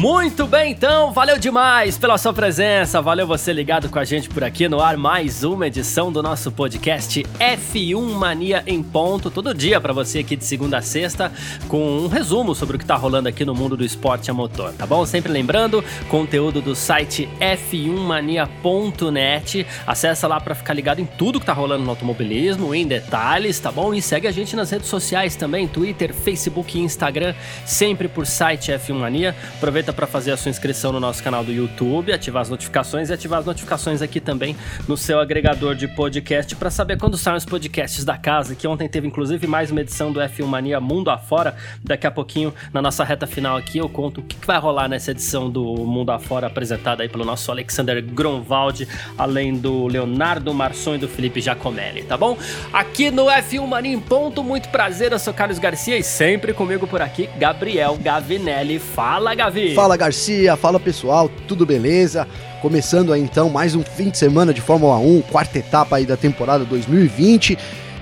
Muito bem, então, valeu demais pela sua presença, valeu você ligado com a gente por aqui no ar, mais uma edição do nosso podcast F1 Mania em Ponto, todo dia para você aqui de segunda a sexta, com um resumo sobre o que tá rolando aqui no mundo do esporte a motor, tá bom? Sempre lembrando, conteúdo do site f1mania.net, acessa lá para ficar ligado em tudo que tá rolando no automobilismo, em detalhes, tá bom? E segue a gente nas redes sociais também, Twitter, Facebook e Instagram, sempre por site F1 Mania. Aproveita aproveita para fazer a sua inscrição no nosso canal do YouTube, ativar as notificações e ativar as notificações aqui também no seu agregador de podcast para saber quando saem os podcasts da casa, que ontem teve inclusive mais uma edição do F1 Mania Mundo Afora. Daqui a pouquinho, na nossa reta final aqui, eu conto o que, vai rolar nessa edição do Mundo Afora apresentada aí pelo nosso Alexander Gronwald, além do Leonardo Marçom e do Felipe Giacomelli, tá bom? Aqui no F1 Mania em ponto, muito prazer, eu sou Carlos Garcia e sempre comigo por aqui, Gabriel Gavinelli. Fala, Gavi! Fala Garcia, fala pessoal, tudo beleza? Começando aí então mais um fim de semana de Fórmula 1, quarta etapa aí da temporada 2020.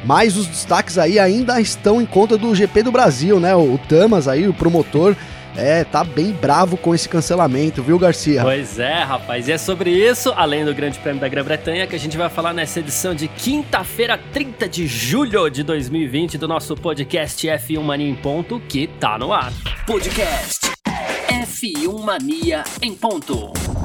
Mas os destaques aí ainda estão em conta do GP do Brasil, né? O Tamas aí, o promotor, é, tá bem bravo com esse cancelamento, viu, Garcia? Pois é, rapaz. E é sobre isso, além do Grande Prêmio da Grã-Bretanha, que a gente vai falar nessa edição de quinta-feira, 30 de julho de 2020, do nosso podcast F1 Mania em Ponto, que tá no ar. Podcast F1 Mania em ponto.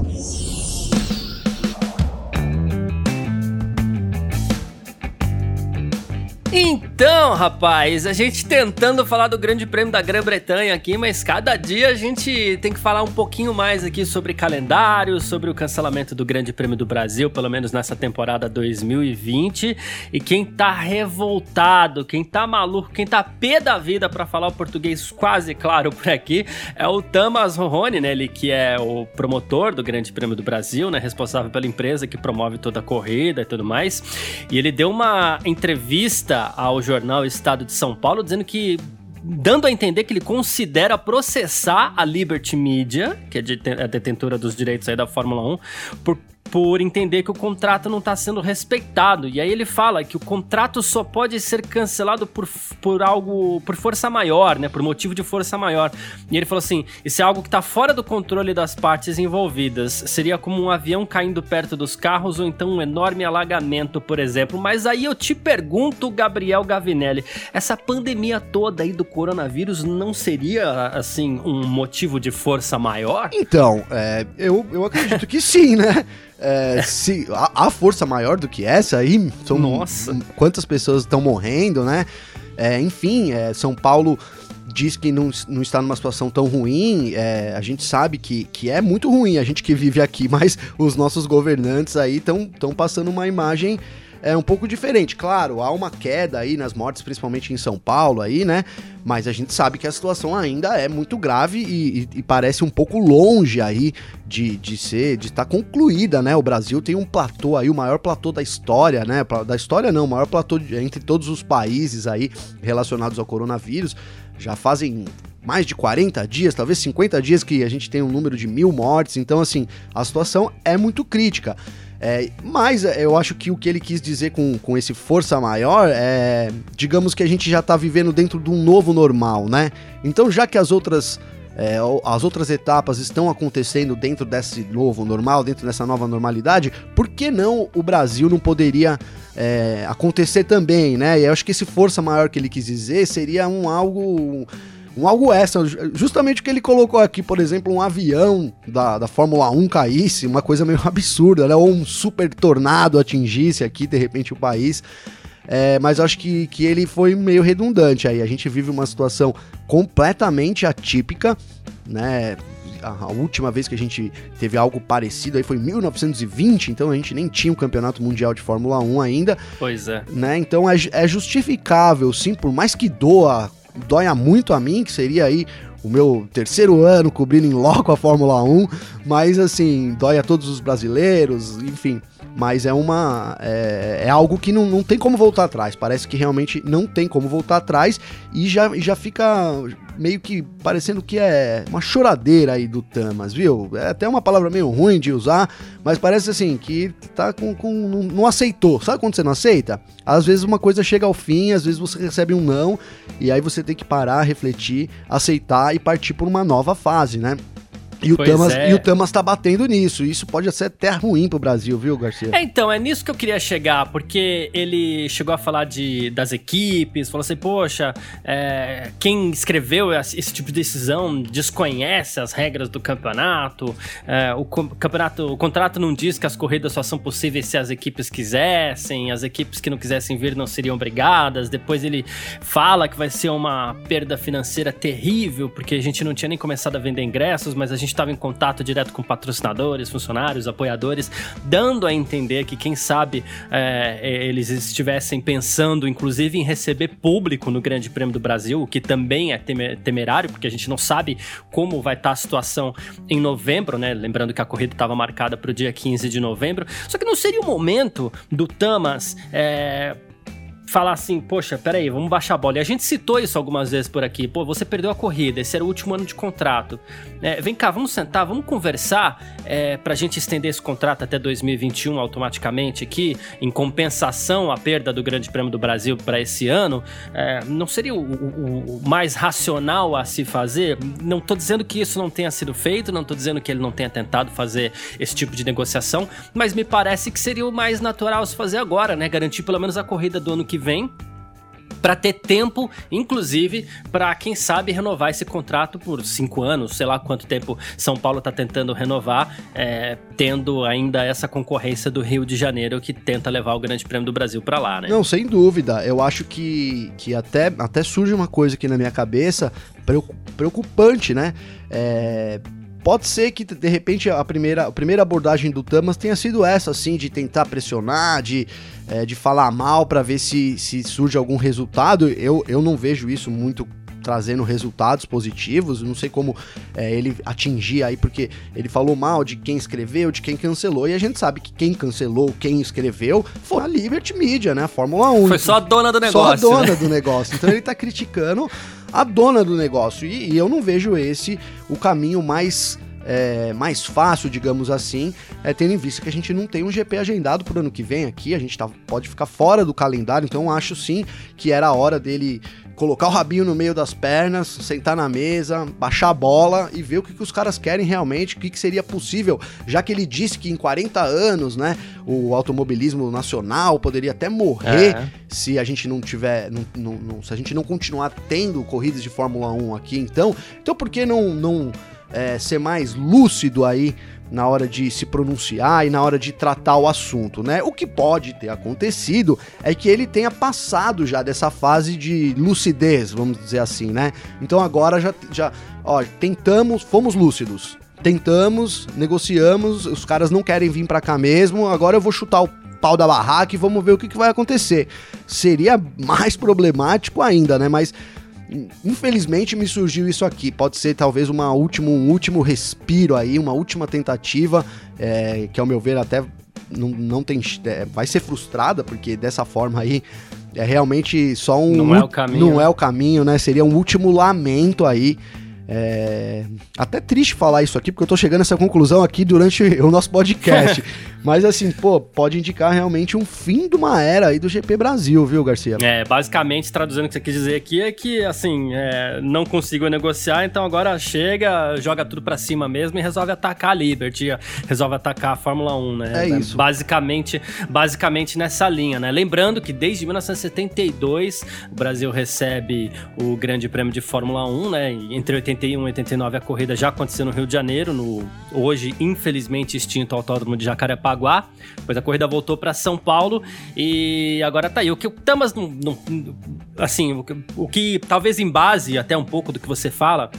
Então, rapaz, a gente tentando falar do Grande Prêmio da Grã-Bretanha aqui, mas cada dia a gente tem que falar um pouquinho mais aqui sobre calendário, sobre o cancelamento do Grande Prêmio do Brasil, pelo menos nessa temporada 2020. E quem tá revoltado, quem tá maluco, quem tá pé da vida para falar o português quase claro por aqui, é o Tamas Ronrone, né? Ele que é o promotor do Grande Prêmio do Brasil, né? Responsável pela empresa que promove toda a corrida e tudo mais. E ele deu uma entrevista ao jornal Estado de São Paulo dizendo que dando a entender que ele considera processar a Liberty Media, que é a detentora dos direitos aí da Fórmula 1, por por entender que o contrato não está sendo respeitado. E aí ele fala que o contrato só pode ser cancelado por, por algo, por força maior, né? Por motivo de força maior. E ele falou assim: isso é algo que está fora do controle das partes envolvidas. Seria como um avião caindo perto dos carros ou então um enorme alagamento, por exemplo. Mas aí eu te pergunto, Gabriel Gavinelli, essa pandemia toda aí do coronavírus não seria, assim, um motivo de força maior? Então, é, eu, eu acredito que sim, né? É, se a, a, força maior do que essa aí, são Nossa. quantas pessoas estão morrendo, né? É, enfim, é, São Paulo diz que não, não está numa situação tão ruim, é, a gente sabe que, que é muito ruim, a gente que vive aqui, mas os nossos governantes aí estão passando uma imagem é um pouco diferente. Claro, há uma queda aí nas mortes, principalmente em São Paulo aí, né? Mas a gente sabe que a situação ainda é muito grave e, e, e parece um pouco longe aí de, de ser, de estar tá concluída, né? O Brasil tem um platô aí, o maior platô da história, né? Da história não, o maior platô de, entre todos os países aí relacionados ao coronavírus. Já fazem mais de 40 dias, talvez 50 dias que a gente tem um número de mil mortes, então assim, a situação é muito crítica. É, mas é, eu acho que o que ele quis dizer com, com esse força maior é, digamos que a gente já está vivendo dentro de um novo normal, né? Então, já que as outras é, as outras etapas estão acontecendo dentro desse novo normal, dentro dessa nova normalidade, por que não o Brasil não poderia é, acontecer também, né? E eu acho que esse força maior que ele quis dizer seria um algo um algo extra. Justamente o que ele colocou aqui, por exemplo, um avião da, da Fórmula 1 caísse, uma coisa meio absurda, né? Ou um super tornado atingisse aqui, de repente, o país. É, mas acho que, que ele foi meio redundante aí. A gente vive uma situação completamente atípica, né? A, última vez que a gente teve algo parecido aí foi em 1920, então a gente nem tinha o um campeonato mundial de Fórmula 1 ainda. Pois é. Né? Então é, é justificável, sim, por mais que doa doia muito a mim, que seria aí o meu terceiro ano cobrindo em loco a Fórmula 1, mas assim, dói a todos os brasileiros, enfim. mas é uma. É, é algo que não, não tem como voltar atrás. Parece que realmente não tem como voltar atrás e já, já fica meio que parecendo que é uma choradeira aí do Tamas, viu? É até uma palavra meio ruim de usar, mas parece assim que tá com. com não, não aceitou. Sabe quando você não aceita? Às vezes uma coisa chega ao fim, às vezes você recebe um não, e aí você tem que parar, refletir, aceitar e partir por uma nova fase, né? E o, Tamas, é. e o Tamas tá batendo nisso. Isso pode ser até ruim pro Brasil, viu, Garcia? É, então, é nisso que eu queria chegar, porque ele chegou a falar de, das equipes, falou assim, poxa, é, quem escreveu esse tipo de decisão desconhece as regras do campeonato, é, o campeonato, o contrato não diz que as corridas só são possíveis se as equipes quisessem, as equipes que não quisessem vir não seriam obrigadas. Depois ele fala que vai ser uma perda financeira terrível, porque a gente não tinha nem começado a vender ingressos, mas a gente estava em contato direto com patrocinadores, funcionários, apoiadores, dando a entender que, quem sabe, é, eles estivessem pensando, inclusive, em receber público no Grande Prêmio do Brasil, o que também é temerário, porque a gente não sabe como vai estar a situação em novembro, né? Lembrando que a corrida estava marcada para o dia 15 de novembro. Só que não seria o momento do Tamas. É, falar assim, poxa, peraí, vamos baixar a bola. E a gente citou isso algumas vezes por aqui. Pô, você perdeu a corrida, esse era o último ano de contrato. É, vem cá, vamos sentar, vamos conversar é, pra gente estender esse contrato até 2021 automaticamente aqui, em compensação à perda do Grande Prêmio do Brasil para esse ano. É, não seria o, o, o, mais racional a se fazer? Não tô dizendo que isso não tenha sido feito, não tô dizendo que ele não tenha tentado fazer esse tipo de negociação, mas me parece que seria o mais natural se fazer agora, né? Garantir pelo menos a corrida do ano que vem para ter tempo, inclusive, para quem sabe renovar esse contrato por cinco anos, sei lá quanto tempo São Paulo está tentando renovar, é, tendo ainda essa concorrência do Rio de Janeiro que tenta levar o Grande Prêmio do Brasil para lá, né? Não, sem dúvida. Eu acho que, que até, até surge uma coisa aqui na minha cabeça preocupante, né? É, Pode ser que, de repente, a primeira, a primeira abordagem do Tamas tenha sido essa, assim, de tentar pressionar, de, é, de falar mal para ver se, se surge algum resultado. Eu, eu não vejo isso muito trazendo resultados positivos. Não sei como é, ele atingir aí, porque ele falou mal de quem escreveu, de quem cancelou, e a gente sabe que quem cancelou, quem escreveu, foi a Liberty Media, né? A Fórmula 1. Foi só a dona do negócio. Só a dona né? do negócio. Então ele tá criticando a dona do negócio. E, e eu não vejo esse o caminho mais é, mais fácil, digamos assim, é, tendo em vista que a gente não tem um GP agendado para o ano que vem aqui, a gente tá, pode ficar fora do calendário, então acho sim que era a hora dele colocar o rabinho no meio das pernas, sentar na mesa, baixar a bola e ver o que, que os caras querem realmente, o que, que seria possível, já que ele disse que em 40 anos, né, o automobilismo nacional poderia até morrer é. se a gente não tiver, não, não, não, se a gente não continuar tendo corridas de Fórmula 1 aqui, então, então por que não, não é, ser mais lúcido aí na hora de se pronunciar e na hora de tratar o assunto, né? O que pode ter acontecido é que ele tenha passado já dessa fase de lucidez, vamos dizer assim, né? Então agora já, já ó, tentamos, fomos lúcidos. Tentamos, negociamos, os caras não querem vir para cá mesmo, agora eu vou chutar o pau da barraca e vamos ver o que, que vai acontecer. Seria mais problemático ainda, né? Mas infelizmente me surgiu isso aqui. Pode ser talvez uma último, um último respiro aí, uma última tentativa, é, que ao meu ver até não, não tem. É, vai ser frustrada, porque dessa forma aí é realmente só um. Não é o caminho. Não é o caminho, né? Seria um último lamento aí. É... Até triste falar isso aqui, porque eu tô chegando a essa conclusão aqui durante o nosso podcast. Mas assim, pô, pode indicar realmente um fim de uma era aí do GP Brasil, viu, Garcia? É, basicamente, traduzindo o que você quis dizer aqui, é que, assim, é, não consigo negociar, então agora chega, joga tudo para cima mesmo e resolve atacar a Liberty, resolve atacar a Fórmula 1, né? É isso. Basicamente, basicamente nessa linha, né? Lembrando que desde 1972 o Brasil recebe o Grande Prêmio de Fórmula 1, né? Entre 81 e 89 a corrida já aconteceu no Rio de Janeiro, no hoje infelizmente extinto Autódromo de Jacarepaguá. Depois a corrida voltou para São Paulo e agora tá aí. O que o Tamas não, não assim, o que, o que talvez em base até um pouco do que você fala,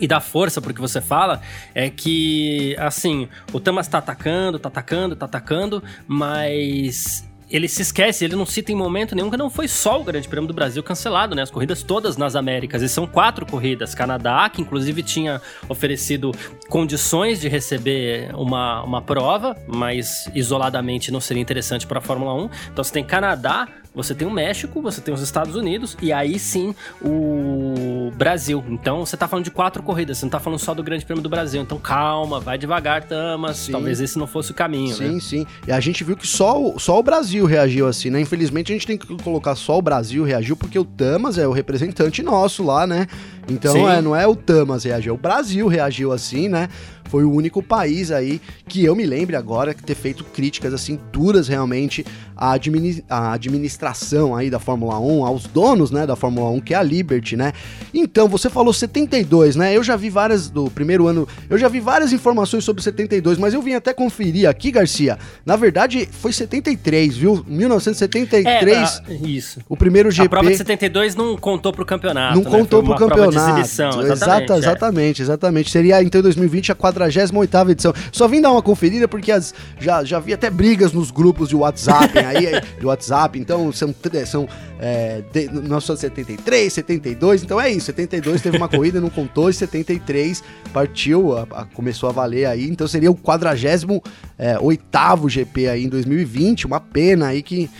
e dá força pro que você fala é que, assim, o Tamas tá atacando, tá atacando, tá atacando, mas ele se esquece, ele não cita em momento nenhum que não foi só o Grande Prêmio do Brasil cancelado, né? As corridas todas nas Américas. E são quatro corridas. Canadá, que inclusive tinha oferecido condições de receber uma, uma prova, mas isoladamente não seria interessante para a Fórmula 1. Então você tem Canadá, você tem o México, você tem os Estados Unidos e aí sim o Brasil. Então você tá falando de quatro corridas, você não tá falando só do Grande Prêmio do Brasil. Então calma, vai devagar, Tamas. Sim. Talvez esse não fosse o caminho. Sim, né? sim. E a gente viu que só, só o Brasil reagiu assim, né? Infelizmente a gente tem que colocar só o Brasil reagiu porque o Tamas é o representante nosso lá, né? Então é, não é o Tamas reagiu, é o Brasil reagiu assim, né? Foi o único país aí que eu me lembre agora que ter feito críticas assim duras realmente à, administ à administração aí da Fórmula 1, aos donos, né, da Fórmula 1, que é a Liberty, né? Então, você falou 72, né? Eu já vi várias do primeiro ano, eu já vi várias informações sobre 72, mas eu vim até conferir aqui, Garcia. Na verdade, foi 73, viu? 1973. É, isso. O primeiro GP. A prova de 72 não contou pro campeonato, Não né? contou pro campeonato. Exibição, exatamente, Exata, é. exatamente, exatamente. Seria então 2020 a 48 edição. Só vim dar uma conferida porque as, já, já vi até brigas nos grupos de WhatsApp aí, de WhatsApp. Então são, são é, de, 1973, 72. Então é isso. 72 teve uma corrida, não contou. E 73 partiu, a, a, começou a valer aí. Então seria o 48 é, GP aí em 2020. Uma pena aí que.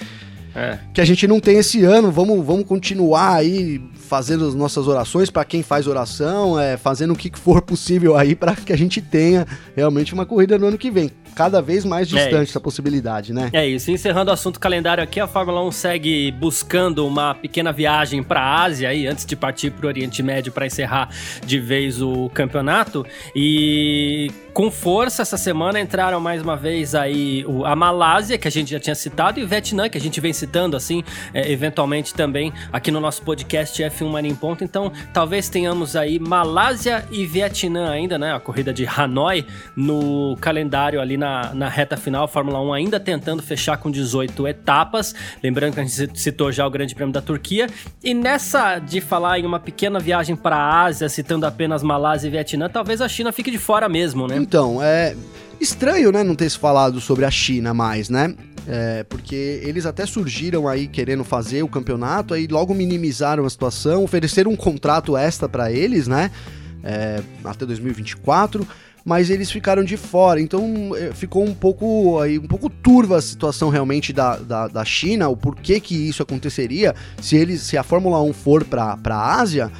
É. Que a gente não tem esse ano, vamos, vamos continuar aí fazendo as nossas orações para quem faz oração, é, fazendo o que for possível aí para que a gente tenha realmente uma corrida no ano que vem. Cada vez mais é distante é essa possibilidade, né? É isso. Encerrando o assunto calendário aqui, a Fórmula 1 segue buscando uma pequena viagem para a Ásia aí, antes de partir para o Oriente Médio para encerrar de vez o campeonato. E com força essa semana entraram mais uma vez aí a Malásia, que a gente já tinha citado, e o Vietnã, que a gente vem citando assim, é, eventualmente também aqui no nosso podcast F1 Mania em Ponto. Então, talvez tenhamos aí Malásia e Vietnã ainda, né? A corrida de Hanoi no calendário ali na, na reta final. A Fórmula 1 ainda tentando fechar com 18 etapas. Lembrando que a gente citou já o Grande Prêmio da Turquia. E nessa de falar em uma pequena viagem para a Ásia, citando apenas Malásia e Vietnã, talvez a China fique de fora mesmo, né? Então, é estranho, né, não ter se falado sobre a China mais, né? É, porque eles até surgiram aí querendo fazer o campeonato, aí logo minimizaram a situação, ofereceram um contrato extra para eles, né? É, até 2024, mas eles ficaram de fora. Então é, ficou um pouco aí um pouco turva a situação realmente da, da, da China, o porquê que isso aconteceria se eles se a Fórmula 1 for para a Ásia.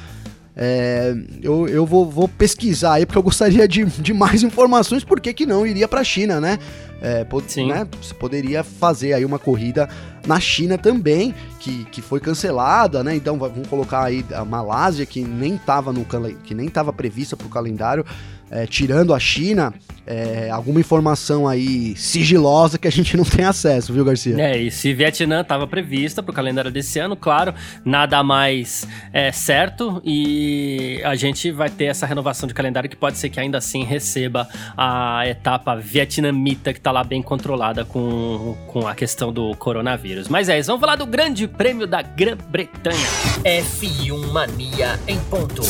É, eu eu vou, vou, pesquisar aí, porque eu gostaria de, de mais informações, por que, não iria para a China, né? É, Sim. Né, você poderia fazer aí uma corrida na China também, que, que foi cancelada, né? Então vamos colocar aí a Malásia, que nem estava no que nem estava prevista para o calendário, é, tirando a China, é, alguma informação aí sigilosa que a gente não tem acesso, viu, Garcia? É, e se Vietnã estava prevista para o calendário desse ano, claro, nada mais é, certo e a gente vai ter essa renovação de calendário que pode ser que ainda assim receba a etapa vietnamita que está lá bem controlada com, com a questão do coronavírus. Mas é isso, vamos falar do Grande Prêmio da Grã-Bretanha. F1 Mania em ponto.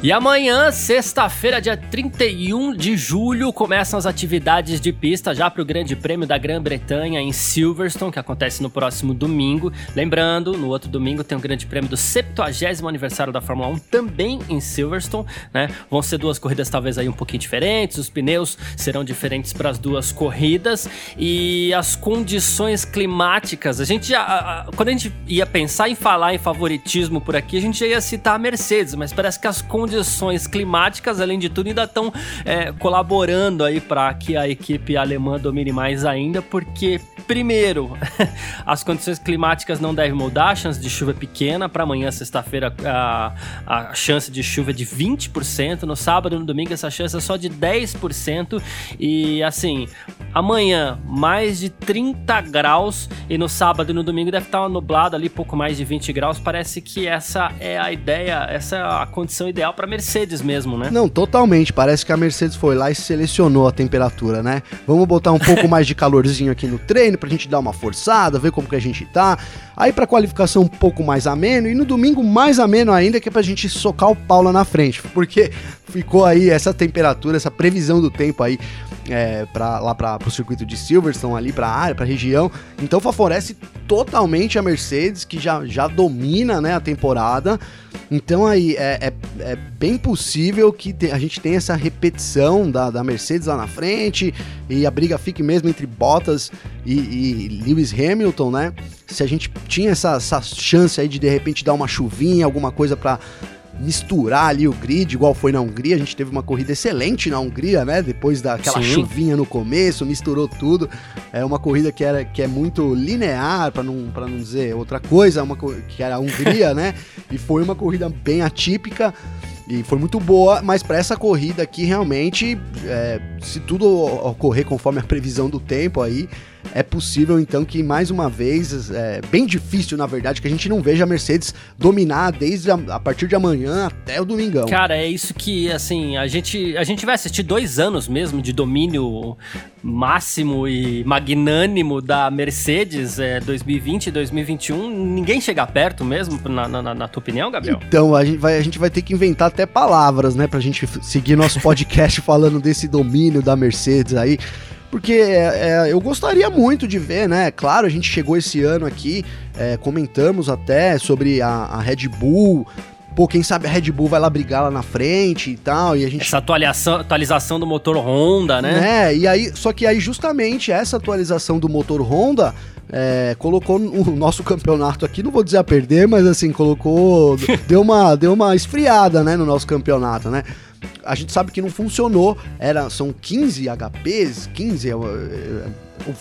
E amanhã, sexta-feira, dia 31 de julho, começam as atividades de pista já para o Grande Prêmio da Grã-Bretanha em Silverstone, que acontece no próximo domingo. Lembrando, no outro domingo tem o Grande Prêmio do 70 aniversário da Fórmula 1 também em Silverstone, né? Vão ser duas corridas talvez aí um pouquinho diferentes, os pneus serão diferentes para as duas corridas e as condições climáticas. A gente já, quando a gente ia pensar em falar em favoritismo por aqui, a gente já ia citar a Mercedes, mas parece que as condições condições climáticas, além de tudo, ainda estão é, colaborando aí para que a equipe alemã domine mais ainda, porque primeiro, as condições climáticas não devem mudar, a chance de chuva é pequena, para amanhã, sexta-feira, a, a chance de chuva é de 20%, no sábado e no domingo essa chance é só de 10%, e assim, amanhã mais de 30 graus, e no sábado e no domingo deve estar nublado ali, pouco mais de 20 graus, parece que essa é a ideia, essa é a condição ideal para Mercedes mesmo, né? Não, totalmente. Parece que a Mercedes foi lá e selecionou a temperatura, né? Vamos botar um pouco mais de calorzinho aqui no treino pra gente dar uma forçada, ver como que a gente tá. Aí pra qualificação um pouco mais ameno e no domingo mais ameno ainda, que é pra gente socar o pau lá na frente. Porque ficou aí essa temperatura, essa previsão do tempo aí é, pra, lá para o circuito de Silverstone, ali para a área, para a região. Então favorece totalmente a Mercedes, que já, já domina né, a temporada. Então aí é, é, é bem possível que a gente tenha essa repetição da, da Mercedes lá na frente e a briga fique mesmo entre Bottas e, e Lewis Hamilton, né? Se a gente tinha essa, essa chance aí de de repente dar uma chuvinha, alguma coisa para misturar ali o grid, igual foi na Hungria. A gente teve uma corrida excelente na Hungria, né? Depois daquela Sim. chuvinha no começo, misturou tudo. É uma corrida que, era, que é muito linear, para não, pra não dizer outra coisa, uma, que era a Hungria, né? E foi uma corrida bem atípica. E foi muito boa, mas para essa corrida aqui, realmente, é, se tudo ocorrer conforme a previsão do tempo aí, é possível então que mais uma vez, é bem difícil na verdade, que a gente não veja a Mercedes dominar desde a, a, partir de amanhã até o domingão. Cara, é isso que assim a gente a gente vai assistir dois anos mesmo de domínio máximo e magnânimo da Mercedes, é, 2020 e 2021. Ninguém chega perto mesmo, na, na, na, tua opinião, Gabriel? Então a gente vai a gente vai ter que inventar até palavras, né, pra gente seguir nosso podcast falando desse domínio da Mercedes aí. Porque é, é, eu gostaria muito de ver, né? Claro, a gente chegou esse ano aqui, é, comentamos até sobre a, a, Red Bull. Pô, quem sabe a Red Bull vai lá brigar lá na frente e tal. E a gente... Essa atualização, atualização do motor Honda, né? É, e aí, só que aí justamente essa atualização do motor Honda é, colocou o nosso campeonato aqui, não vou dizer a perder, mas assim, colocou. deu, uma, deu uma esfriada, né, no nosso campeonato, né? A gente sabe que não funcionou. Era, são 15 HPs, 15 ou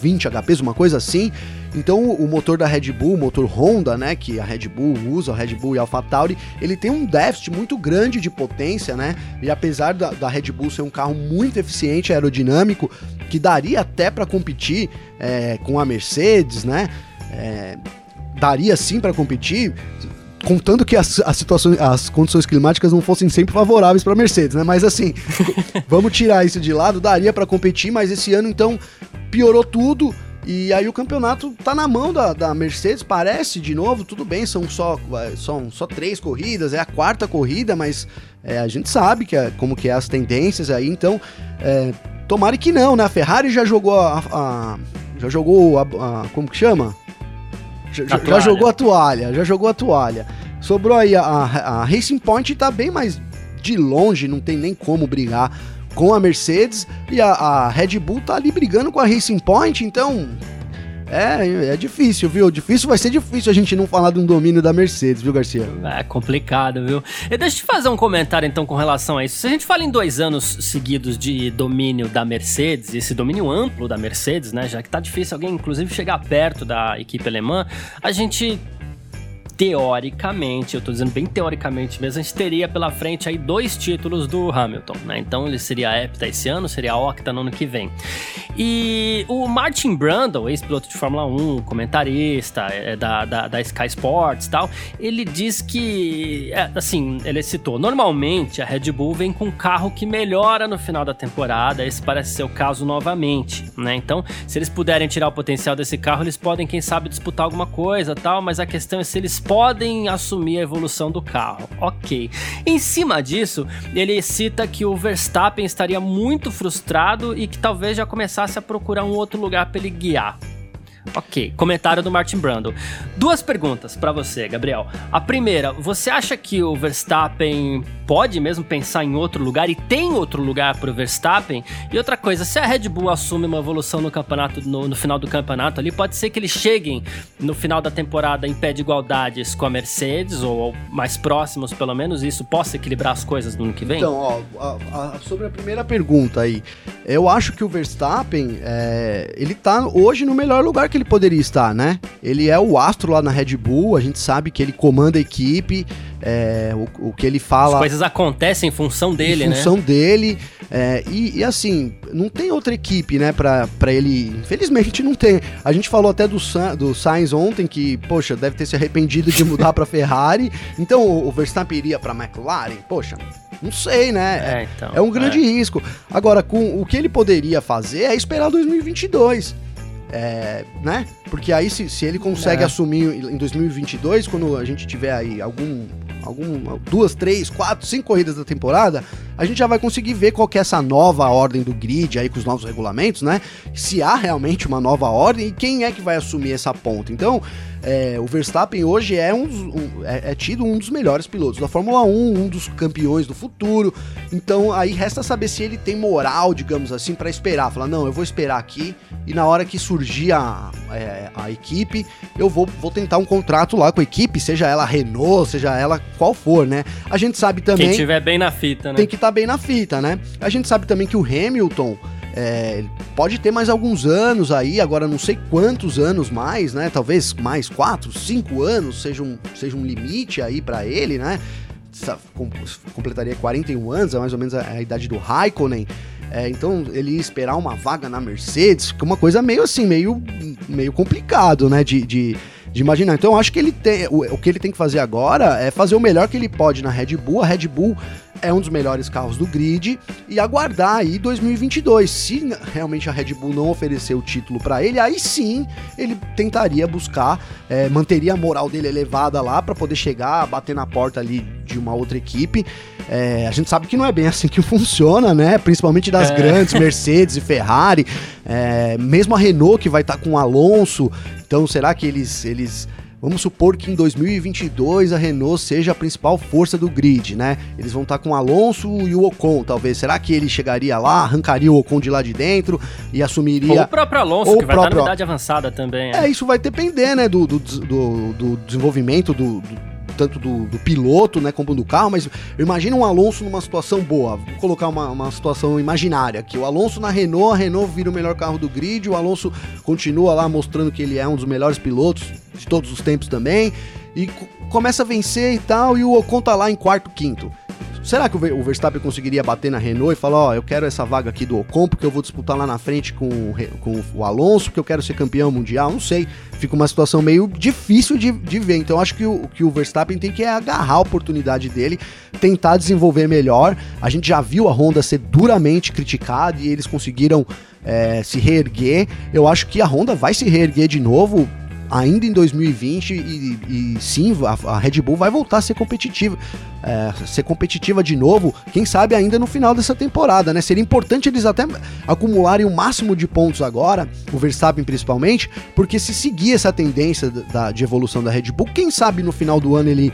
20 HPs, uma coisa assim. Então o motor da Red Bull, o motor Honda, né, que a Red Bull usa, a Red Bull e a AlphaTauri, ele tem um déficit muito grande de potência, né? E apesar da, da Red Bull ser um carro muito eficiente, aerodinâmico, que daria até para competir é, com a Mercedes, né? É, daria sim para competir contando que as, as situações, as condições climáticas não fossem sempre favoráveis para Mercedes, né? Mas assim, vamos tirar isso de lado, daria para competir, mas esse ano então piorou tudo. E aí o campeonato tá na mão da, da Mercedes, parece de novo, tudo bem, são só, são só três corridas, é a quarta corrida, mas é, a gente sabe que é, como que é as tendências aí, então é, tomara que não, né? A Ferrari já jogou a, a já jogou a, a, como que chama? Já, já, jogou a toalha, já jogou a toalha. Sobrou aí a, a, a Racing Point tá bem mais de longe, não tem nem como brigar com a Mercedes e a, a, Red Bull tá ali brigando com a Racing Point, então é, é difícil, viu? Difícil vai ser difícil a gente não falar de um domínio da Mercedes, viu, Garcia? É complicado, viu? E deixa eu te fazer um comentário então com relação a isso. Se a gente fala em dois anos seguidos de domínio da Mercedes, esse domínio amplo da Mercedes, né? Já que tá difícil alguém, inclusive, chegar perto da equipe alemã, a gente teoricamente, eu tô dizendo bem teoricamente mesmo, a gente teria pela frente aí dois títulos do Hamilton, né? Então ele seria a hepta esse ano, seria a octa no ano que vem. E o Martin Brundle, ex-piloto de Fórmula 1, comentarista é, da, da, da, Sky Sports e tal, ele diz que, é, assim, ele citou, normalmente a Red Bull vem com um carro que melhora no final da temporada, esse parece ser o caso novamente, né? Então, se eles puderem tirar o potencial desse carro, eles podem, quem sabe, disputar alguma coisa tal, mas a questão é se eles podem assumir a evolução do carro. Ok. Em cima disso, ele cita que o Verstappen estaria muito frustrado e que talvez já começasse a procurar um outro lugar para ele guiar. Ok, comentário do Martin Brando. Duas perguntas para você, Gabriel. A primeira, você acha que o Verstappen pode mesmo pensar em outro lugar e tem outro lugar para o Verstappen? E outra coisa, se a Red Bull assume uma evolução no campeonato, no, no, final do campeonato ali, pode ser que eles cheguem no final da temporada em pé de igualdades com a Mercedes, ou, ou mais próximos pelo menos, e isso possa equilibrar as coisas no ano que vem? Então, ó, a, a, sobre a primeira pergunta aí, eu acho que o Verstappen, é, ele tá hoje no melhor lugar que ele poderia estar, né? Ele é o astro lá na Red Bull, a gente sabe que ele comanda a equipe, é, o, o, que ele fala. As coisas acontecem em função dele, em função né? dele. É, e, e, assim, não tem outra equipe, né, pra, pra ele. Infelizmente não tem. A gente falou até do, do Sainz ontem, que, poxa, deve ter se arrependido de mudar pra Ferrari. Então o, Verstappen iria pra McLaren? Poxa, não sei, né? É, então, é um grande é. risco. Agora, com o que ele poderia fazer é esperar 2022. É, né? Porque aí se, se ele consegue é. assumir em 2022, quando a gente tiver aí algum, algum duas, três, quatro, cinco corridas da temporada, a gente já vai conseguir ver qual é essa nova ordem do grid aí com os novos regulamentos, né? Se há realmente uma nova ordem e quem é que vai assumir essa ponta. Então, é, o Verstappen hoje é, um, um é, é, tido um dos melhores pilotos da Fórmula 1, um dos campeões do futuro. Então aí resta saber se ele tem moral, digamos assim, para esperar. Falar, não, eu vou esperar aqui e na hora que surgir a, é, a equipe, eu vou, vou tentar um contrato lá com a equipe, seja ela Renault, seja ela qual for, né? A gente sabe também. Quem tiver bem na fita, né? Tem que estar tá bem na fita, né? A gente sabe também que o Hamilton. É, pode ter mais alguns anos aí, agora não sei quantos anos mais, né? Talvez mais quatro, cinco anos seja um, seja um limite aí para ele, né? Completaria 41 anos, é mais ou menos a, a idade do Raikkonen. É, então ele ia esperar uma vaga na Mercedes, que é uma coisa meio assim, meio, meio complicado, né? De, de, de imaginar. Então eu acho que ele tem. O, o que ele tem que fazer agora é fazer o melhor que ele pode na Red Bull. A Red Bull é um dos melhores carros do grid e aguardar aí 2022. Se realmente a Red Bull não oferecer o título para ele, aí sim ele tentaria buscar, é, manteria a moral dele elevada lá para poder chegar, bater na porta ali de uma outra equipe. É, a gente sabe que não é bem assim que funciona, né? Principalmente das é. grandes, Mercedes e Ferrari. É, mesmo a Renault que vai estar tá com o Alonso. Então, será que eles, eles Vamos supor que em 2022 a Renault seja a principal força do grid, né? Eles vão estar com o Alonso e o Ocon, talvez. Será que ele chegaria lá, arrancaria o Ocon de lá de dentro e assumiria. Ou o próprio Alonso, ou que vai próprio... estar na idade avançada também. É, é isso vai depender, né, do, do, do, do desenvolvimento do, do tanto do, do, piloto, né, como do carro, mas imagina um Alonso numa situação boa. Vou colocar uma, uma situação imaginária aqui. O Alonso na Renault, a Renault vira o melhor carro do grid, o Alonso continua lá mostrando que ele é um dos melhores pilotos de todos os tempos também, e começa a vencer e tal, e o Ocon tá lá em quarto, quinto. Será que o Verstappen conseguiria bater na Renault e falar, ó, oh, eu quero essa vaga aqui do Ocon porque eu vou disputar lá na frente com, com o Alonso, porque eu quero ser campeão mundial? Não sei. Fica uma situação meio difícil de, de ver. Então acho que o, que o Verstappen tem que agarrar a oportunidade dele, tentar desenvolver melhor. A gente já viu a Honda ser duramente criticada e eles conseguiram é, se reerguer. Eu acho que a Honda vai se reerguer de novo ainda em 2020 e, e sim, a, a, Red Bull vai voltar a ser competitiva, é, ser competitiva de novo, quem sabe ainda no final dessa temporada, né? Seria importante eles até acumularem o máximo de pontos agora, o Verstappen principalmente, porque se seguir essa tendência da, de evolução da Red Bull, quem sabe no final do ano ele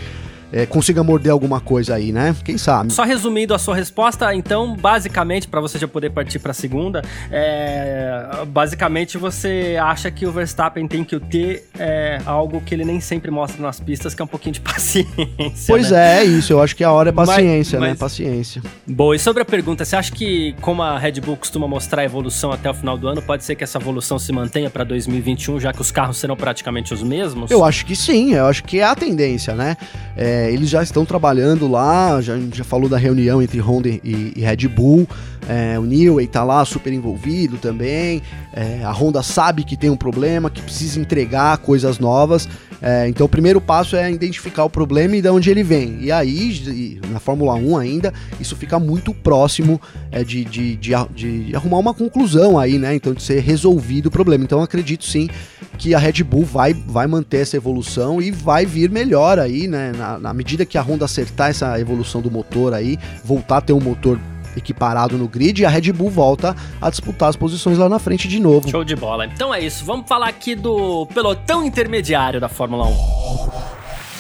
é, consiga morder alguma coisa aí, né? Quem sabe? Só resumindo a sua resposta, então, basicamente, para você já poder partir para a segunda, é, basicamente você acha que o Verstappen tem que ter é, algo que ele nem sempre mostra nas pistas, que é um pouquinho de paciência. Pois né? é, é isso. Eu acho que a hora é paciência, mas, né? Mas... Paciência. Boa. E sobre a pergunta, você acha que, como a Red Bull costuma mostrar a evolução até o final do ano, pode ser que essa evolução se mantenha para 2021, já que os carros serão praticamente os mesmos? Eu acho que sim. Eu acho que é a tendência, né? É, é, eles já estão trabalhando lá, já, já falou da reunião entre Honda e, e Red Bull. É, o Newey tá lá super envolvido também. É, a Honda sabe que tem um problema, que precisa entregar coisas novas. É, então o primeiro passo é identificar o problema e de onde ele vem. E aí, na Fórmula 1 ainda, isso fica muito próximo é, de, de, de, de, arrumar uma conclusão aí, né? Então de ser resolvido o problema. Então acredito sim que a Red Bull vai, vai manter essa evolução e vai vir melhor aí, né? Na, na medida que a Honda acertar essa evolução do motor aí, voltar a ter um motor equiparado no grid e a Red Bull volta a disputar as posições lá na frente de novo. Show de bola. Então é isso, vamos falar aqui do pelotão intermediário da Fórmula 1.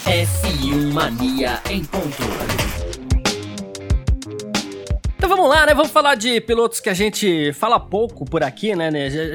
F1 Mania em ponto. Então vamos lá, né? Vamos falar de pilotos que a gente fala pouco por aqui, né?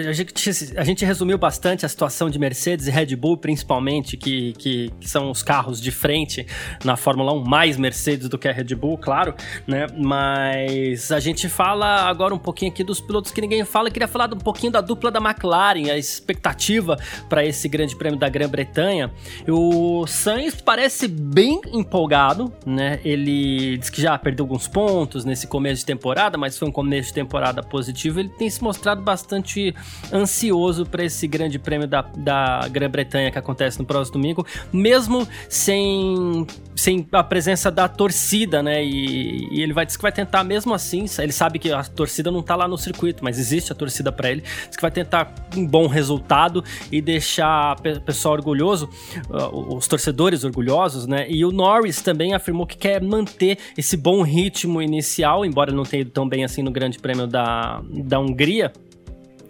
A gente, a gente resumiu bastante a situação de Mercedes e Red Bull, principalmente, que, que, que, são os carros de frente na Fórmula 1, mais Mercedes do que a Red Bull, claro, né? Mas a gente fala agora um pouquinho aqui dos pilotos que ninguém fala. Eu queria falar um pouquinho da dupla da McLaren, a expectativa para esse grande prêmio da Grã-Bretanha. O Sainz parece bem empolgado, né? Ele diz que já perdeu alguns pontos nesse começo de temporada, mas foi um começo de temporada positivo, ele tem se mostrado bastante ansioso para esse grande prêmio da, da Grã-Bretanha que acontece no próximo domingo, mesmo sem, sem a presença da torcida, né? E, e ele vai dizer que vai tentar mesmo assim, ele sabe que a torcida não tá lá no circuito, mas existe a torcida para ele, diz que vai tentar um bom resultado e deixar o pessoal orgulhoso, uh, os torcedores orgulhosos, né? E o Norris também afirmou que quer manter esse bom ritmo inicial, embora não tenha ido tão bem assim no Grande Prêmio da, da Hungria.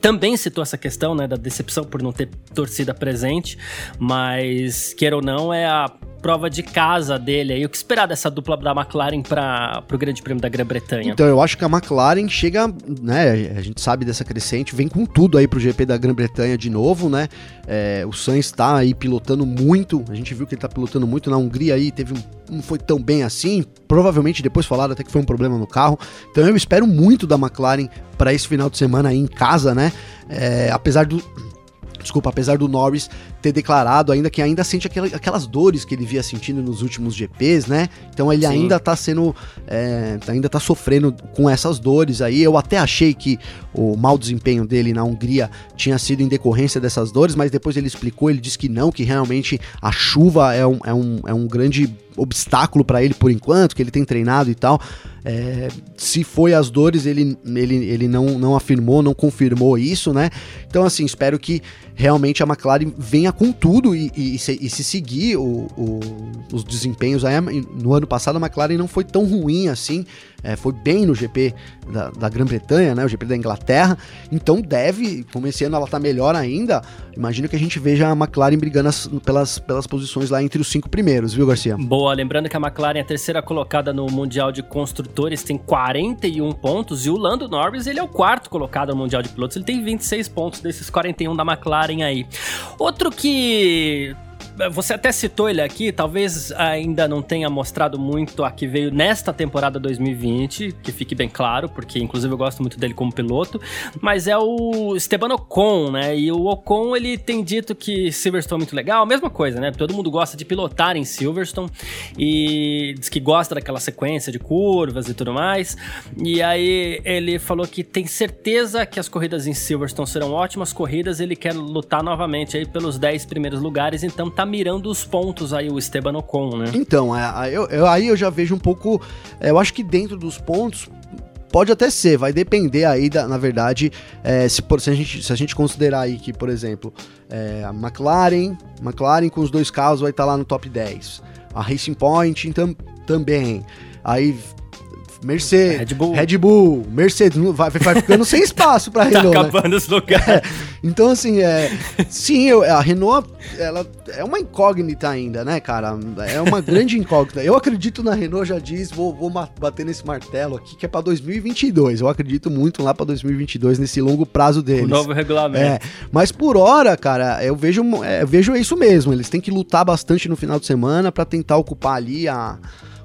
Também citou essa questão, né, da decepção por não ter torcida presente, mas queira ou não, é a prova de casa dele aí. O que esperar dessa dupla da McLaren para o Grande Prêmio da Grã-Bretanha? Então, eu acho que a McLaren chega, né? A gente sabe dessa crescente, vem com tudo aí pro GP da Grã-Bretanha de novo, né? É, o Sainz está aí pilotando muito. A gente viu que ele tá pilotando muito na Hungria aí, teve um, não foi tão bem assim. Provavelmente depois falaram até que foi um problema no carro. Então eu espero muito da McLaren para esse final de semana aí em casa, né? É, apesar do desculpa, apesar do Norris ter declarado ainda que ainda sente aquelas dores que ele via sentindo nos últimos GPs, né? Então ele Sim. ainda tá sendo, é, ainda tá sofrendo com essas dores aí. Eu até achei que o mau desempenho dele na Hungria tinha sido em decorrência dessas dores, mas depois ele explicou, ele disse que não, que realmente a chuva é um, é um, é um grande obstáculo para ele por enquanto, que ele tem treinado e tal. É, se foi as dores, ele, ele, ele não, não afirmou, não confirmou isso, né? Então, assim, espero que realmente a McLaren venha com tudo e, e, e, se, e se, seguir o, o, os desempenhos. Aí, no ano passado, a McLaren não foi tão ruim assim é, foi bem no GP da, da Grã-Bretanha, né, o GP da Inglaterra, então deve, como esse ano ela tá melhor ainda, imagino que a gente veja a McLaren brigando as, pelas, pelas posições lá entre os cinco primeiros, viu, Garcia? Boa, lembrando que a McLaren é a terceira colocada no Mundial de Construtores, tem 41 pontos, e o Lando Norris, ele é o quarto colocado no Mundial de Pilotos, ele tem 26 pontos desses 41 da McLaren aí. Outro que você até citou ele aqui, talvez ainda não tenha mostrado muito a que veio nesta temporada 2020, que fique bem claro, porque inclusive eu gosto muito dele como piloto, mas é o Esteban Ocon, né? E o Ocon, ele tem dito que Silverstone é muito legal, mesma coisa, né? Todo mundo gosta de pilotar em Silverstone e diz que gosta daquela sequência de curvas e tudo mais. E aí ele falou que tem certeza que as corridas em Silverstone serão ótimas corridas, ele quer lutar novamente aí pelos 10 primeiros lugares, então tá mirando os pontos aí o Esteban Ocon, né? Então, é, eu, eu, aí eu já vejo um pouco. É, eu acho que dentro dos pontos. Pode até ser, vai depender aí, da, na verdade, é, se, por, se, a gente, se a gente considerar aí que, por exemplo, é, a McLaren, McLaren com os dois carros vai estar tá lá no top 10. A Racing Point então, também. Aí Mercedes, Red Bull, Red Bull Mercedes, vai, vai ficando sem espaço para tá Renault. Tá acabando né? esse lugar. É, então, assim, é, sim, eu, a Renault, ela é uma incógnita ainda, né, cara? É uma grande incógnita. Eu acredito na Renault, já diz, vou, vou bater nesse martelo aqui, que é para 2022. Eu acredito muito lá para 2022, nesse longo prazo deles. O novo regulamento. É, mas por hora, cara, eu vejo, é, eu vejo isso mesmo. Eles têm que lutar bastante no final de semana para tentar ocupar ali a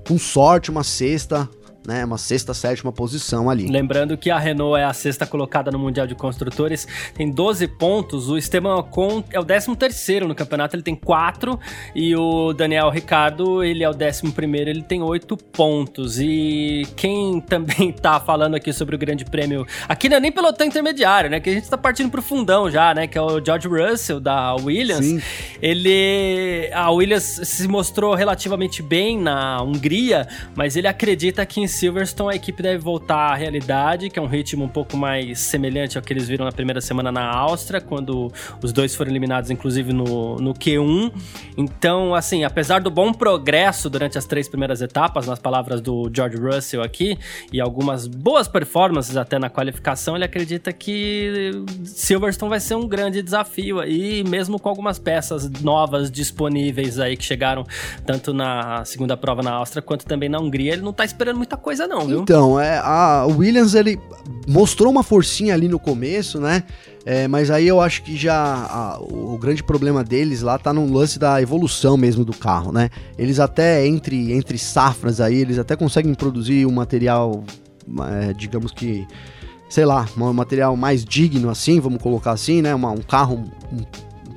com sorte uma sexta, né? Uma sexta, sétima posição ali. Lembrando que a Renault é a sexta colocada no Mundial de Construtores, tem 12 pontos. O Esteban Ocon é o 13 terceiro no campeonato, ele tem 4. E o Daniel Ricardo, ele é o 11 primeiro, ele tem 8 pontos. E quem também tá falando aqui sobre o Grande Prêmio, aqui não é nem pelotão intermediário, né? Que a gente tá partindo pro fundão já, né? Que é o George Russell da Williams. Sim. Ele... A Williams se mostrou relativamente bem na Hungria, mas ele acredita que em Silverstone a equipe deve voltar à realidade, que é um ritmo um pouco mais semelhante ao que eles viram na primeira semana na Áustria, quando os dois foram eliminados, inclusive no, no Q1. Então, assim, apesar do bom progresso durante as três primeiras etapas, nas palavras do George Russell aqui, e algumas boas performances até na qualificação, ele acredita que Silverstone vai ser um grande desafio aí, mesmo com algumas peças novas disponíveis aí que chegaram tanto na segunda prova na Áustria quanto também na Hungria. Ele não tá esperando muita coisa não, viu? Então, é, a Williams, ele mostrou uma forcinha ali no começo, né? É, mas aí eu acho que já a, o, o, grande problema deles lá tá no lance da evolução mesmo do carro, né? Eles até, entre, entre safras aí, eles até conseguem produzir um material, é, digamos que, sei lá, um material mais digno assim, vamos colocar assim, né? Uma, um carro um,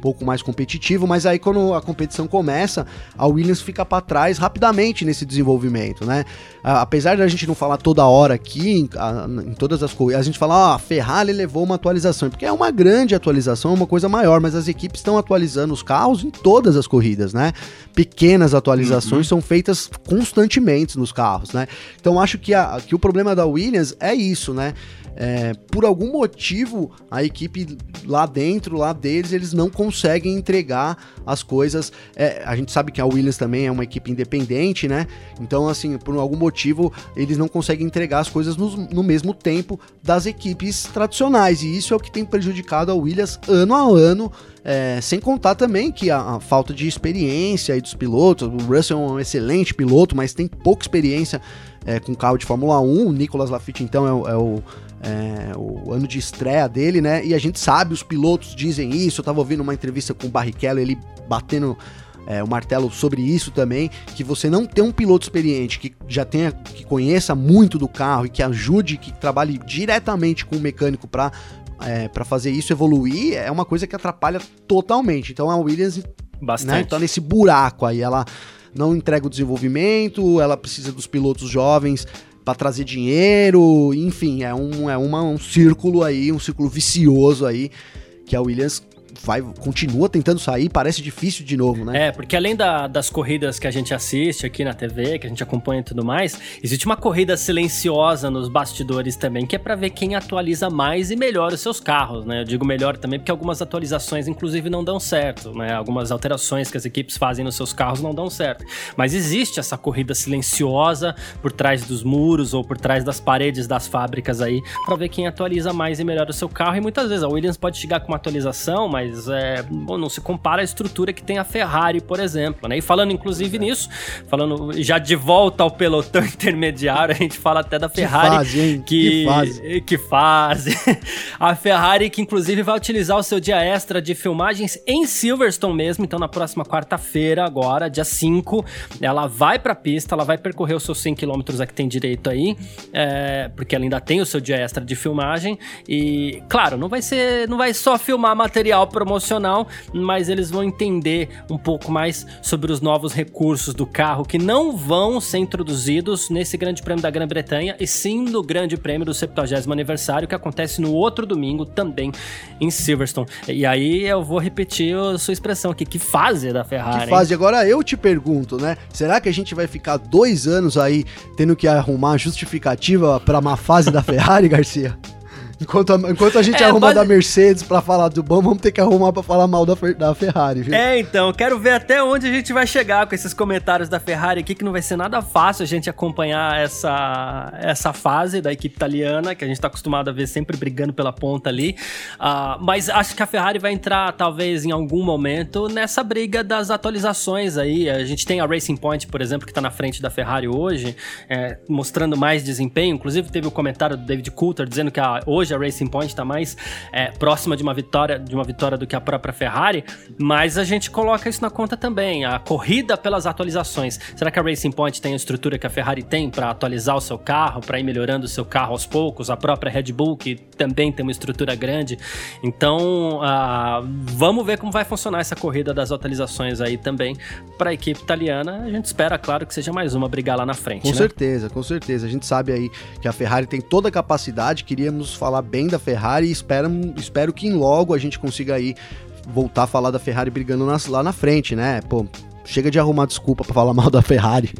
pouco mais competitivo, mas aí quando a competição começa, a Williams fica para trás rapidamente nesse desenvolvimento, né? Apesar da gente não falar toda hora aqui, em, todas as coisas, a gente fala, ah, a Ferrari levou uma atualização, porque é uma grande atualização, é uma coisa maior, mas as equipes estão atualizando os carros em todas as corridas, né? Pequenas atualizações uhum. são feitas constantemente nos carros, né? Então acho que, a, que o problema da Williams é isso, né? É, por algum motivo, a equipe lá dentro, lá deles, eles não conseguem entregar as coisas. É, a gente sabe que a Williams também é uma equipe independente, né? Então, assim, por algum motivo, eles não conseguem entregar as coisas no, no mesmo tempo das equipes tradicionais. E isso é o que tem prejudicado a Williams ano a ano. É, sem contar também que a, a, falta de experiência dos pilotos. O Russell é um excelente piloto, mas tem pouca experiência é, com carro de Fórmula 1. O Nicolas Lafitte, então, é, é o é, o ano de estreia dele, né? E a gente sabe, os pilotos dizem isso. Eu tava ouvindo uma entrevista com o Barrichello, ele batendo é, o martelo sobre isso também, que você não tem um piloto experiente que já tenha, que conheça muito do carro e que ajude, que trabalhe diretamente com o mecânico para é, para fazer isso evoluir, é uma coisa que atrapalha totalmente. Então a Williams Bastante. Né, tá nesse buraco aí, ela não entrega o desenvolvimento, ela precisa dos pilotos jovens para trazer dinheiro, enfim, é um, é uma, um círculo aí, um círculo vicioso aí que a Williams vai, continua tentando sair, parece difícil de novo, né? É, porque além da, das corridas que a gente assiste aqui na TV, que a gente acompanha e tudo mais, existe uma corrida silenciosa nos bastidores também, que é para ver quem atualiza mais e melhor os seus carros, né? Eu digo melhor também porque algumas atualizações, inclusive, não dão certo, né? Algumas alterações que as equipes fazem nos seus carros não dão certo. Mas existe essa corrida silenciosa por trás dos muros ou por trás das paredes das fábricas aí, para ver quem atualiza mais e melhor o seu carro. E muitas vezes a Williams pode chegar com uma atualização, mas mas é, bom, não se compara à estrutura que tem a Ferrari, por exemplo. Né? E falando inclusive nisso, falando já de volta ao pelotão intermediário, a gente fala até da Ferrari. Que fase, hein? Que, que fase. Que fase. a Ferrari que inclusive vai utilizar o seu dia extra de filmagens em Silverstone mesmo, então na próxima quarta-feira, agora, dia 5, ela vai pra pista, ela vai percorrer os seus 100 km a que tem direito aí, é, porque ela ainda tem o seu dia extra de filmagem. E, claro, não vai ser, não vai só filmar material promocional, mas eles vão entender um pouco mais sobre os novos recursos do carro que não vão ser introduzidos nesse Grande Prêmio da Grã-Bretanha e sim no Grande Prêmio do 70 aniversário que acontece no outro domingo também em Silverstone. E aí eu vou repetir a sua expressão aqui, que fase da Ferrari. Que fase? Hein? Agora eu te pergunto, né? Será que a gente vai ficar dois anos aí tendo que arrumar justificativa para uma fase da Ferrari, Garcia? Enquanto a, enquanto a gente é, arruma base... da Mercedes pra falar do bom, vamos ter que arrumar pra falar mal da, da Ferrari, viu? É, então, quero ver até onde a gente vai chegar com esses comentários da Ferrari aqui, que não vai ser nada fácil a gente acompanhar essa, essa fase da equipe italiana, que a gente tá acostumado a ver sempre brigando pela ponta ali. Uh, mas acho que a Ferrari vai entrar, talvez, em algum momento, nessa briga das atualizações aí. A gente tem a Racing Point, por exemplo, que tá na frente da Ferrari hoje, é, mostrando mais desempenho. Inclusive, teve o um comentário do David Coulter dizendo que a, hoje hoje a Racing Point está mais é, próxima de uma vitória de uma vitória do que a própria Ferrari, mas a gente coloca isso na conta também. A corrida pelas atualizações. Será que a Racing Point tem a estrutura que a Ferrari tem para atualizar o seu carro, para ir melhorando o seu carro aos poucos? A própria Red Bull, que também tem uma estrutura grande. Então, uh, vamos ver como vai funcionar essa corrida das atualizações aí também para a equipe italiana. A gente espera, claro, que seja mais uma brigar lá na frente. Com né? certeza, com certeza. A gente sabe aí que a Ferrari tem toda a capacidade. Queríamos falar falar bem da Ferrari e espero, espero que logo a gente consiga aí voltar a falar da Ferrari brigando nas, lá na frente, né? Pô, Chega de arrumar desculpa para falar mal da Ferrari.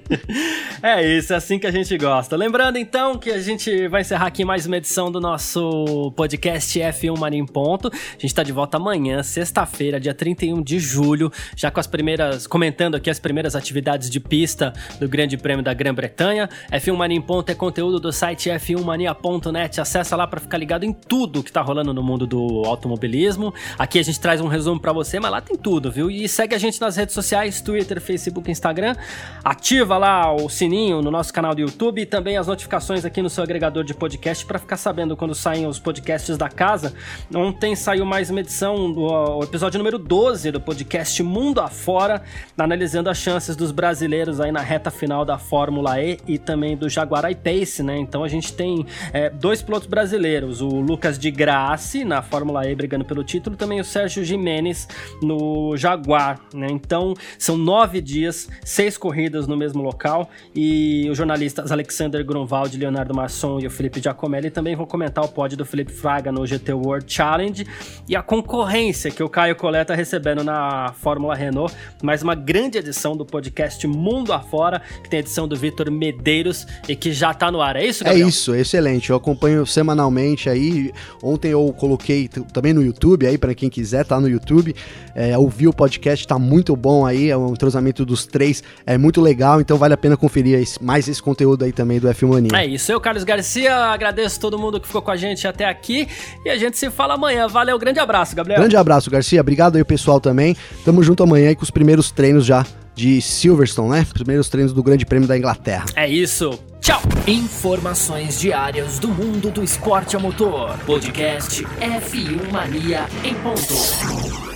é isso, é assim que a gente gosta. Lembrando então que a gente vai encerrar aqui mais uma edição do nosso podcast F1 Mania em Ponto. A gente tá de volta amanhã, sexta-feira, dia 31 de julho, já com as primeiras, comentando aqui as primeiras atividades de pista do Grande Prêmio da Grã-Bretanha. F1 Mania em Ponto é conteúdo do site f1mania.net. Acessa lá para ficar ligado em tudo que tá rolando no mundo do automobilismo. Aqui a gente traz um resumo para você, mas lá tem tudo, viu? E segue a gente nas redes redes sociais, Twitter, Facebook, Instagram. Ativa lá o sininho no nosso canal do YouTube e também as notificações aqui no seu agregador de podcast para ficar sabendo quando saem os podcasts da casa. Ontem saiu mais uma edição do episódio número 12 do podcast Mundo Afora, analisando as chances dos brasileiros aí na reta final da Fórmula E e também do Jaguar I-Pace, né? Então a gente tem é, dois pilotos brasileiros, o Lucas de Grassi na Fórmula E brigando pelo título, também o Sérgio Jimenez no Jaguar, né? Então Então, são nove dias, seis corridas no mesmo local. E os jornalistas Alexander Grunwald, Leonardo Masson e o Felipe Giacomelli também vão comentar o pódio do Felipe Fraga no GT World Challenge e a concorrência que o Caio Coleta tá recebendo na Fórmula Renault. Mais uma grande edição do podcast Mundo Afora, que tem a edição do Vitor Medeiros e que já tá no ar. É isso, é Gabriel? É isso, excelente. Eu acompanho semanalmente aí. Ontem eu coloquei também no YouTube aí, para quem quiser, tá no YouTube. É, ouvir o podcast tá muito bom aí. É um entrosamento dos três, é muito legal. Então vale a pena conferir mais esse conteúdo aí também do F Mania. É isso. Eu, Carlos Garcia, agradeço todo mundo que ficou com a gente até aqui. E a gente se fala amanhã. Valeu, grande abraço, Gabriel. Grande abraço, Garcia. Obrigado aí, pessoal, também. Tamo junto amanhã aí com os primeiros treinos já de Silverstone, né? Primeiros treinos do Grande Prêmio da Inglaterra. É isso. Tchau! Informações diárias do mundo do esporte a motor. Podcast F1 Mania em ponto.